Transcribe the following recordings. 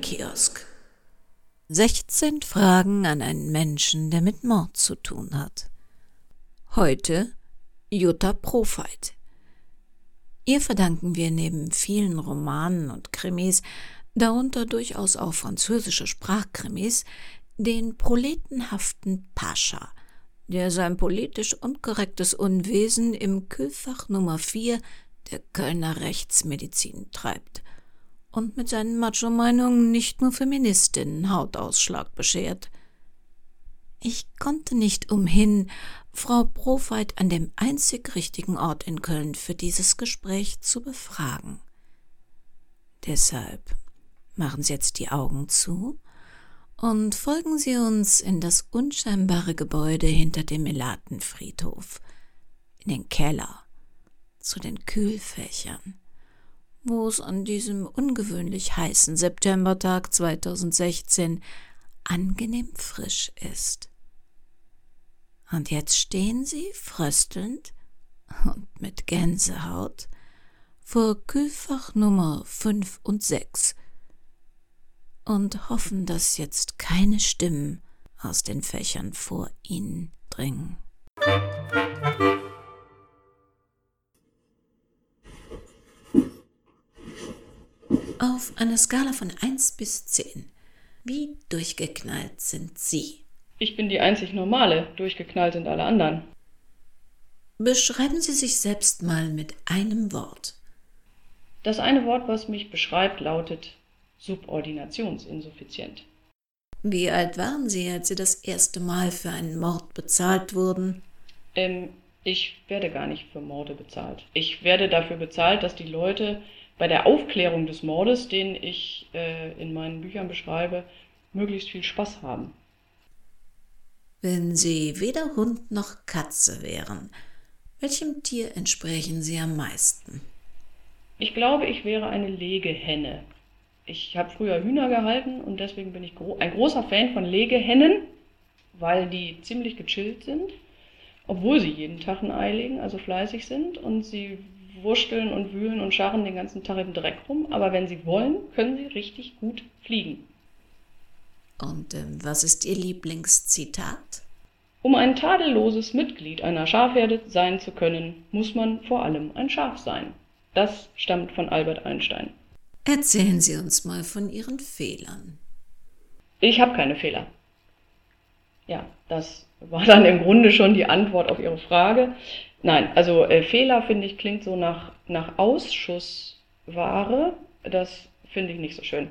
Krimi-Kiosk. 16 Fragen an einen Menschen, der mit Mord zu tun hat. Heute Jutta Profeit. Ihr verdanken wir neben vielen Romanen und Krimis, darunter durchaus auch französische Sprachkrimis, den proletenhaften Pascha, der sein politisch unkorrektes Unwesen im Kühlfach Nummer 4 der Kölner Rechtsmedizin treibt und mit seinen Macho-Meinungen nicht nur Feministinnen Hautausschlag beschert. Ich konnte nicht umhin, Frau Profeit an dem einzig richtigen Ort in Köln für dieses Gespräch zu befragen. Deshalb machen Sie jetzt die Augen zu und folgen Sie uns in das unscheinbare Gebäude hinter dem Melatenfriedhof, in den Keller, zu den Kühlfächern wo es an diesem ungewöhnlich heißen Septembertag 2016 angenehm frisch ist. Und jetzt stehen sie fröstelnd und mit Gänsehaut vor Kühlfach Nummer 5 und 6 und hoffen, dass jetzt keine Stimmen aus den Fächern vor ihnen dringen. Auf einer Skala von 1 bis 10. Wie durchgeknallt sind Sie? Ich bin die einzig normale, durchgeknallt sind alle anderen. Beschreiben Sie sich selbst mal mit einem Wort. Das eine Wort, was mich beschreibt, lautet subordinationsinsuffizient. Wie alt waren Sie, als Sie das erste Mal für einen Mord bezahlt wurden? Ähm, ich werde gar nicht für Morde bezahlt. Ich werde dafür bezahlt, dass die Leute bei der Aufklärung des Mordes, den ich äh, in meinen Büchern beschreibe, möglichst viel Spaß haben. Wenn Sie weder Hund noch Katze wären, welchem Tier entsprechen Sie am meisten? Ich glaube, ich wäre eine Legehenne. Ich habe früher Hühner gehalten und deswegen bin ich gro ein großer Fan von Legehennen, weil die ziemlich gechillt sind, obwohl sie jeden Tag ein Ei legen, also fleißig sind und sie wursteln und wühlen und scharren den ganzen Tag im Dreck rum, aber wenn sie wollen, können sie richtig gut fliegen. Und äh, was ist Ihr Lieblingszitat? Um ein tadelloses Mitglied einer Schafherde sein zu können, muss man vor allem ein Schaf sein. Das stammt von Albert Einstein. Erzählen Sie uns mal von Ihren Fehlern. Ich habe keine Fehler. Ja, das war dann im Grunde schon die Antwort auf Ihre Frage. Nein, also äh, Fehler finde ich klingt so nach, nach Ausschussware. Das finde ich nicht so schön.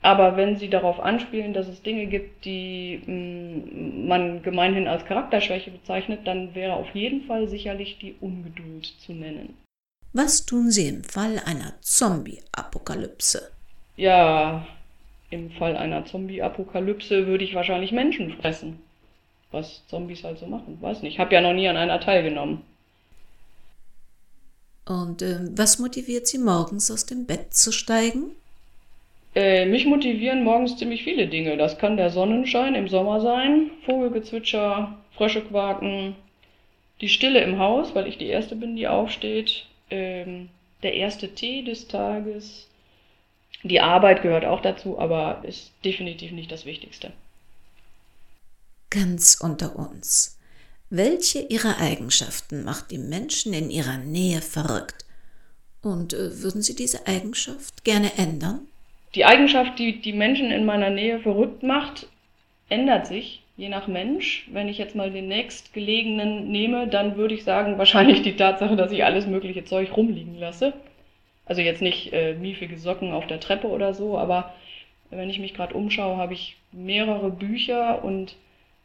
Aber wenn Sie darauf anspielen, dass es Dinge gibt, die mh, mm, man gemeinhin als Charakterschwäche bezeichnet, dann wäre auf jeden Fall sicherlich die Ungeduld zu nennen. Was tun Sie im Fall einer Zombie-Apokalypse? Ja, im Fall einer Zombie-Apokalypse würde ich wahrscheinlich Menschen fressen. Was Zombies halt so machen, weiß nicht. Ich habe ja noch nie an einer teilgenommen. Und äh, was motiviert Sie morgens aus dem Bett zu steigen? Äh, mich motivieren morgens ziemlich viele Dinge. Das kann der Sonnenschein im Sommer sein, Vogelgezwitscher, Frösche quaken, die Stille im Haus, weil ich die Erste bin, die aufsteht, ähm, der erste Tee des Tages. Die Arbeit gehört auch dazu, aber ist definitiv nicht das Wichtigste. Ganz unter uns. Welche ihrer Eigenschaften macht die Menschen in ihrer Nähe verrückt? Und äh, würden Sie diese Eigenschaft gerne ändern? Die Eigenschaft, die die Menschen in meiner Nähe verrückt macht, ändert sich je nach Mensch. Wenn ich jetzt mal den nächstgelegenen nehme, dann würde ich sagen, wahrscheinlich die Tatsache, dass ich alles mögliche Zeug rumliegen lasse. Also jetzt nicht äh, miefige Socken auf der Treppe oder so, aber wenn ich mich gerade umschaue, habe ich mehrere Bücher und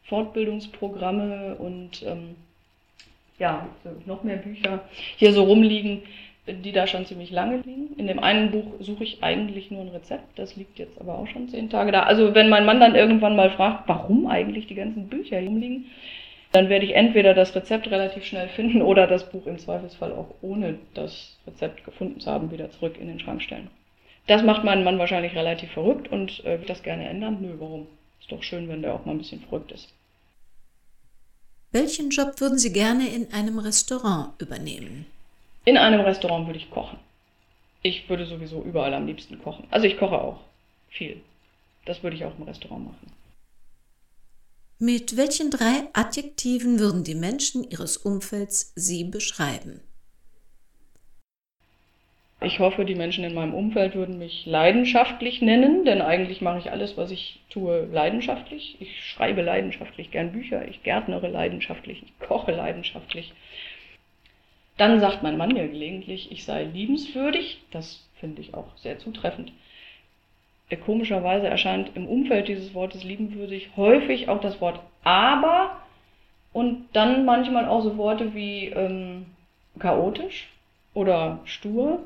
Fortbildungsprogramme und ähm, ja, noch mehr Bücher hier so rumliegen, die da schon ziemlich lange liegen. In dem einen Buch suche ich eigentlich nur ein Rezept, das liegt jetzt aber auch schon zehn Tage da. Also wenn mein Mann dann irgendwann mal fragt, warum eigentlich die ganzen Bücher hier rumliegen, dann werde ich entweder das Rezept relativ schnell finden oder das Buch im Zweifelsfall auch ohne das Rezept gefunden zu haben, wieder zurück in den Schrank stellen. Das macht meinen Mann wahrscheinlich relativ verrückt und äh, wird das gerne ändern. Nö, warum? Ist doch schön, wenn der auch mal ein bisschen verrückt ist. Welchen Job würden Sie gerne in einem Restaurant übernehmen? In einem Restaurant würde ich kochen. Ich würde sowieso überall am liebsten kochen. Also ich koche auch viel. Das würde ich auch im Restaurant machen. Mit welchen drei Adjektiven würden die Menschen Ihres Umfelds Sie beschreiben? Ich hoffe, die Menschen in meinem Umfeld würden mich leidenschaftlich nennen, denn eigentlich mache ich alles, was ich tue, leidenschaftlich. Ich schreibe leidenschaftlich gern Bücher, ich gärtnere leidenschaftlich, ich koche leidenschaftlich. Dann sagt mein Mann mir gelegentlich, ich sei liebenswürdig. Das finde ich auch sehr zutreffend. Komischerweise erscheint im Umfeld dieses Wortes liebenswürdig häufig auch das Wort aber und dann manchmal auch so Worte wie ähm, chaotisch oder stur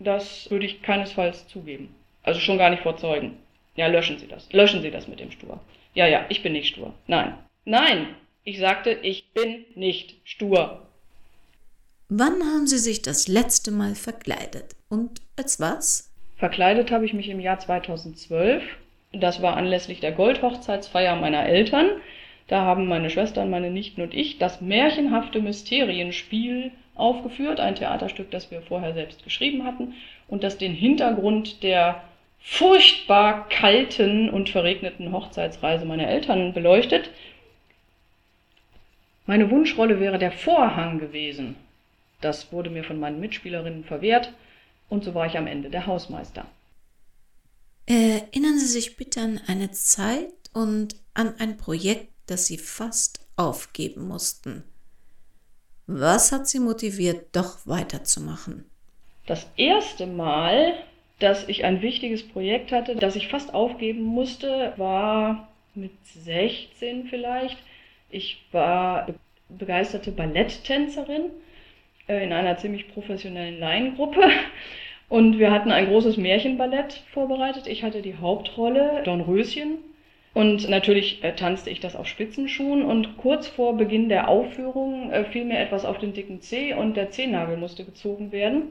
das würde ich keinesfalls zugeben. Also schon gar nicht vor Zeugen. Ja, löschen Sie das. Löschen Sie das mit dem Stur. Ja, ja, ich bin nicht stur. Nein. Nein! Ich sagte, ich bin nicht stur. Wann haben Sie sich das letzte Mal verkleidet? Und als was? Verkleidet habe ich mich im Jahr 2012. Das war anlässlich der Goldhochzeitsfeier meiner Eltern. Da haben meine Schwestern, meine Nichten und ich das märchenhafte Mysterienspiel aufgeführt, ein Theaterstück, das wir vorher selbst geschrieben hatten und das den Hintergrund der furchtbar kalten und verregneten Hochzeitsreise meiner Eltern beleuchtet. Meine Wunschrolle wäre der Vorhang gewesen. Das wurde mir von meinen Mitspielerinnen verwehrt und so war ich am Ende der Hausmeister. Erinnern Sie sich bitte an eine Zeit und an ein Projekt, das Sie fast aufgeben mussten. Was hat Sie motiviert, doch weiterzumachen? Das erste Mal, dass ich ein wichtiges Projekt hatte, das ich fast aufgeben musste, war mit 16 vielleicht. Ich war begeisterte Balletttänzerin äh, in einer ziemlich professionellen Laiengruppe. Und wir hatten ein großes Märchenballett vorbereitet. Ich hatte die Hauptrolle, Dornröschen, und natürlich äh, tanzte ich das auf Spitzenschuhen und kurz vor Beginn der Aufführung äh, fiel mir etwas auf den dicken Zeh und der Zehennagel musste gezogen werden.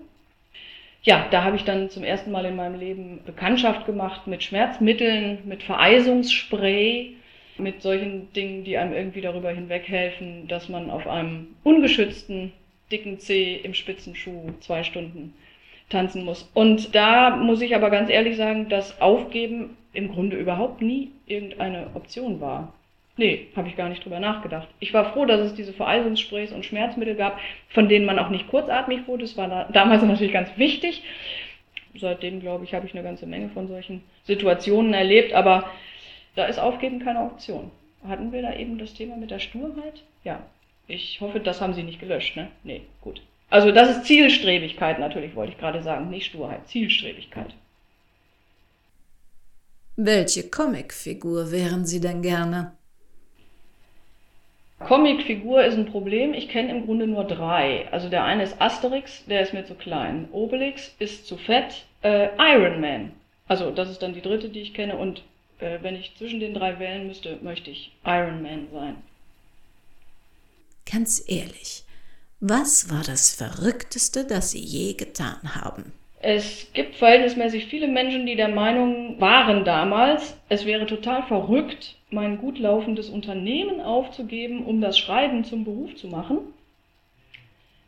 Ja, da habe ich dann zum ersten Mal in meinem Leben Bekanntschaft gemacht mit Schmerzmitteln, mit Vereisungsspray, mit solchen Dingen, die einem irgendwie darüber hinweghelfen, dass man auf einem ungeschützten dicken Zeh im Spitzenschuh zwei Stunden tanzen muss. Und da muss ich aber ganz ehrlich sagen, das Aufgeben im Grunde überhaupt nie irgendeine Option war. Nee, habe ich gar nicht drüber nachgedacht. Ich war froh, dass es diese Vereisungssprays und Schmerzmittel gab, von denen man auch nicht kurzatmig wurde. Das war da, damals natürlich ganz wichtig. Seitdem, glaube ich, habe ich eine ganze Menge von solchen Situationen erlebt, aber da ist Aufgeben keine Option. Hatten wir da eben das Thema mit der Sturheit? Ja. Ich hoffe, das haben Sie nicht gelöscht, ne? Nee, gut. Also das ist Zielstrebigkeit natürlich, wollte ich gerade sagen, nicht Sturheit, Zielstrebigkeit. Welche Comicfigur wären Sie denn gerne? Comicfigur ist ein Problem. Ich kenne im Grunde nur drei. Also der eine ist Asterix, der ist mir zu klein. Obelix ist zu fett. Äh, Iron Man. Also das ist dann die dritte, die ich kenne. Und äh, wenn ich zwischen den drei wählen müsste, möchte ich Iron Man sein. Ganz ehrlich, was war das Verrückteste, das Sie je getan haben? Es gibt verhältnismäßig viele Menschen, die der Meinung waren damals, es wäre total verrückt, mein gut laufendes Unternehmen aufzugeben, um das Schreiben zum Beruf zu machen.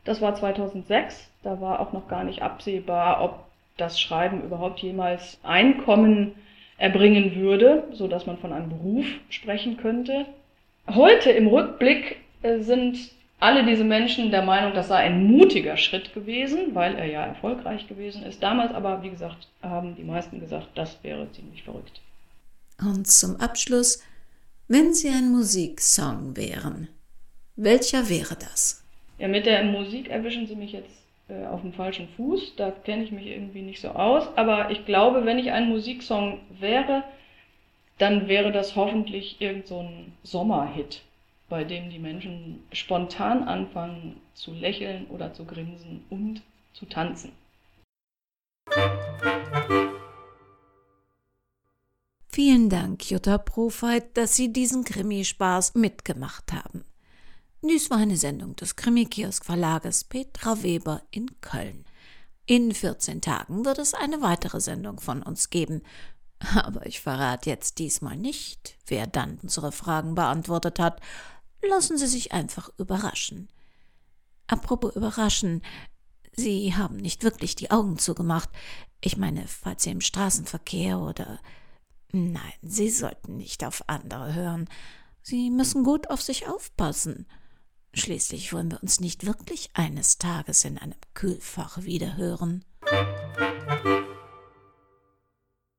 Das war 2006, da war auch noch gar nicht absehbar, ob das Schreiben überhaupt jemals Einkommen erbringen würde, so dass man von einem Beruf sprechen könnte. Heute im Rückblick äh, sind alle diese Menschen der Meinung, das sei ein mutiger Schritt gewesen, weil er ja erfolgreich gewesen ist. Damals aber, wie gesagt, haben die meisten gesagt, das wäre ziemlich verrückt. Und zum Abschluss, wenn Sie ein Musiksong wären, welcher wäre das? Ja, mit der Musik erwischen Sie mich jetzt äh, auf dem falschen Fuß. Da kenne ich mich irgendwie nicht so aus. Aber ich glaube, wenn ich ein Musiksong wäre, dann wäre das hoffentlich irgend so ein Sommerhit bei dem die Menschen spontan anfangen zu lächeln oder zu grinsen und zu tanzen. Vielen Dank, Jutta Profeit, dass Sie diesen Krimispaß mitgemacht haben. Dies war eine Sendung des Krimi-Kiosk Verlages Petra Weber in Köln. In 14 Tagen wird es eine weitere Sendung von uns geben. Aber ich verrate jetzt diesmal nicht, wer dann unsere Fragen beantwortet hat, Lassen Sie sich einfach überraschen. Apropos überraschen, Sie haben nicht wirklich die Augen zugemacht. Ich meine, falls Sie im Straßenverkehr oder. Nein, Sie sollten nicht auf andere hören. Sie müssen gut auf sich aufpassen. Schließlich wollen wir uns nicht wirklich eines Tages in einem Kühlfach wiederhören. Musik